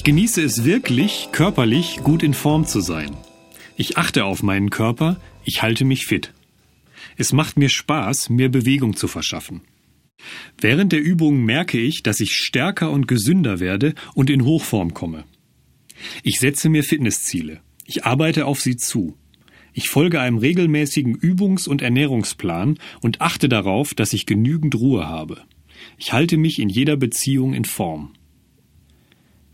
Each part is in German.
Ich genieße es wirklich, körperlich gut in Form zu sein. Ich achte auf meinen Körper, ich halte mich fit. Es macht mir Spaß, mir Bewegung zu verschaffen. Während der Übungen merke ich, dass ich stärker und gesünder werde und in Hochform komme. Ich setze mir Fitnessziele. Ich arbeite auf sie zu. Ich folge einem regelmäßigen Übungs- und Ernährungsplan und achte darauf, dass ich genügend Ruhe habe. Ich halte mich in jeder Beziehung in Form.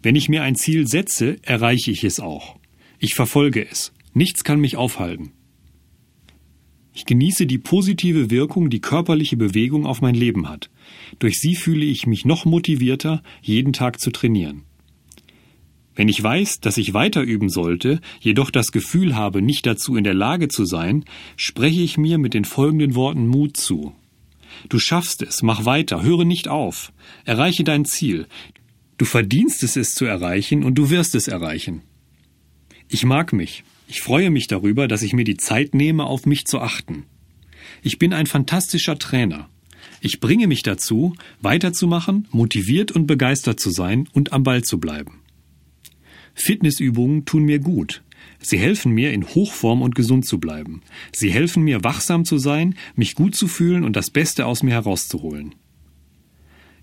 Wenn ich mir ein Ziel setze, erreiche ich es auch. Ich verfolge es. Nichts kann mich aufhalten. Ich genieße die positive Wirkung, die körperliche Bewegung auf mein Leben hat. Durch sie fühle ich mich noch motivierter, jeden Tag zu trainieren. Wenn ich weiß, dass ich weiter üben sollte, jedoch das Gefühl habe, nicht dazu in der Lage zu sein, spreche ich mir mit den folgenden Worten Mut zu. Du schaffst es, mach weiter, höre nicht auf, erreiche dein Ziel. Du verdienst es, es zu erreichen, und du wirst es erreichen. Ich mag mich. Ich freue mich darüber, dass ich mir die Zeit nehme, auf mich zu achten. Ich bin ein fantastischer Trainer. Ich bringe mich dazu, weiterzumachen, motiviert und begeistert zu sein und am Ball zu bleiben. Fitnessübungen tun mir gut. Sie helfen mir, in Hochform und gesund zu bleiben. Sie helfen mir, wachsam zu sein, mich gut zu fühlen und das Beste aus mir herauszuholen.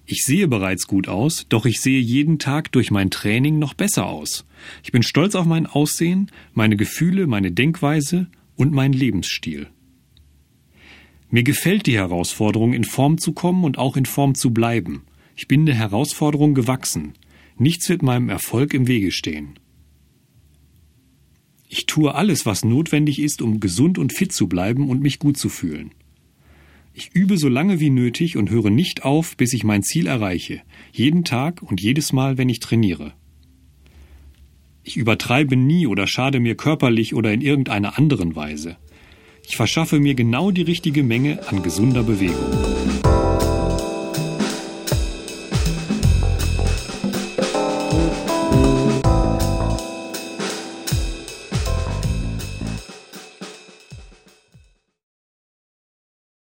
Ich sehe bereits gut aus, doch ich sehe jeden Tag durch mein Training noch besser aus. Ich bin stolz auf mein Aussehen, meine Gefühle, meine Denkweise und meinen Lebensstil. Mir gefällt die Herausforderung, in Form zu kommen und auch in Form zu bleiben. Ich bin der Herausforderung gewachsen. Nichts wird meinem Erfolg im Wege stehen. Ich tue alles, was notwendig ist, um gesund und fit zu bleiben und mich gut zu fühlen. Ich übe so lange wie nötig und höre nicht auf, bis ich mein Ziel erreiche, jeden Tag und jedes Mal, wenn ich trainiere. Ich übertreibe nie oder schade mir körperlich oder in irgendeiner anderen Weise. Ich verschaffe mir genau die richtige Menge an gesunder Bewegung.